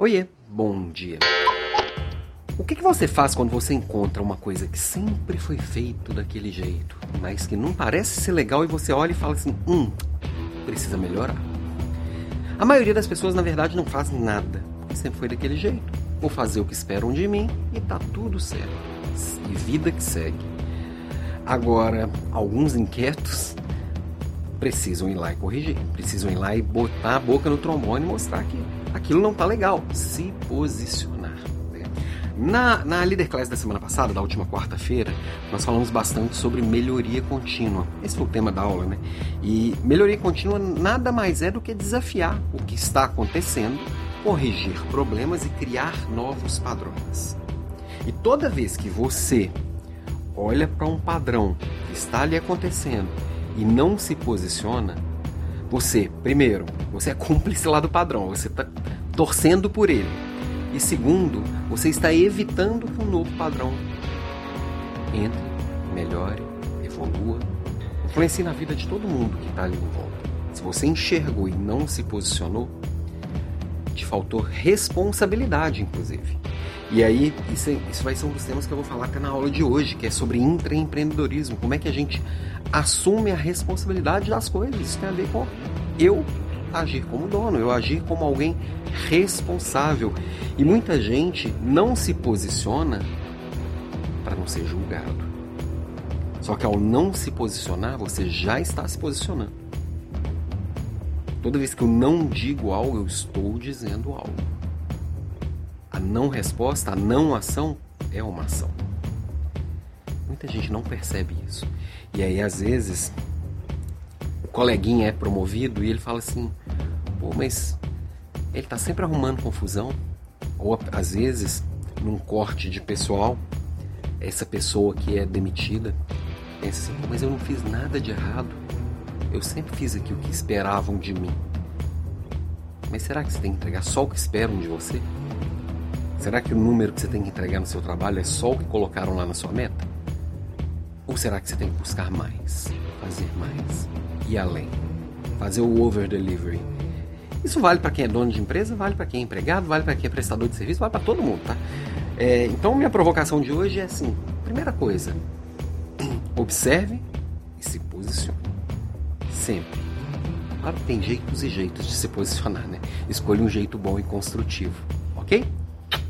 Oiê, bom dia. O que, que você faz quando você encontra uma coisa que sempre foi feito daquele jeito, mas que não parece ser legal e você olha e fala assim: hum, precisa melhorar? A maioria das pessoas, na verdade, não faz nada, sempre foi daquele jeito. Vou fazer o que esperam de mim e tá tudo certo. E vida que segue. Agora, alguns inquietos precisam ir lá e corrigir, precisam ir lá e botar a boca no trombone e mostrar que aquilo não tá legal. Se posicionar. Né? Na, na Leader Class da semana passada, da última quarta-feira, nós falamos bastante sobre melhoria contínua. Esse foi o tema da aula, né? E melhoria contínua nada mais é do que desafiar o que está acontecendo, corrigir problemas e criar novos padrões. E toda vez que você olha para um padrão que está ali acontecendo e não se posiciona, você, primeiro, você é cúmplice lá do padrão, você está torcendo por ele. E segundo, você está evitando que um novo padrão entre, melhore, evolua, influencie na vida de todo mundo que está ali em volta. Se você enxergou e não se posicionou, te faltou responsabilidade, inclusive. E aí, isso, isso vai ser um dos temas que eu vou falar até na aula de hoje, que é sobre intraempreendedorismo. Como é que a gente assume a responsabilidade das coisas. Isso tem a ver com eu agir como dono, eu agir como alguém responsável. E muita gente não se posiciona para não ser julgado. Só que ao não se posicionar, você já está se posicionando. Toda vez que eu não digo algo, eu estou dizendo algo. Não resposta, a não ação é uma ação. Muita gente não percebe isso. E aí, às vezes, o coleguinha é promovido e ele fala assim: pô, mas ele tá sempre arrumando confusão. Ou às vezes, num corte de pessoal, essa pessoa que é demitida pensa assim: mas eu não fiz nada de errado. Eu sempre fiz aqui o que esperavam de mim. Mas será que você tem que entregar só o que esperam de você? Será que o número que você tem que entregar no seu trabalho é só o que colocaram lá na sua meta? Ou será que você tem que buscar mais, fazer mais, e além, fazer o over delivery? Isso vale para quem é dono de empresa, vale para quem é empregado, vale para quem é prestador de serviço, vale para todo mundo, tá? É, então minha provocação de hoje é assim: primeira coisa, observe e se posicione. Sempre. Claro que tem jeitos e jeitos de se posicionar, né? Escolha um jeito bom e construtivo, ok?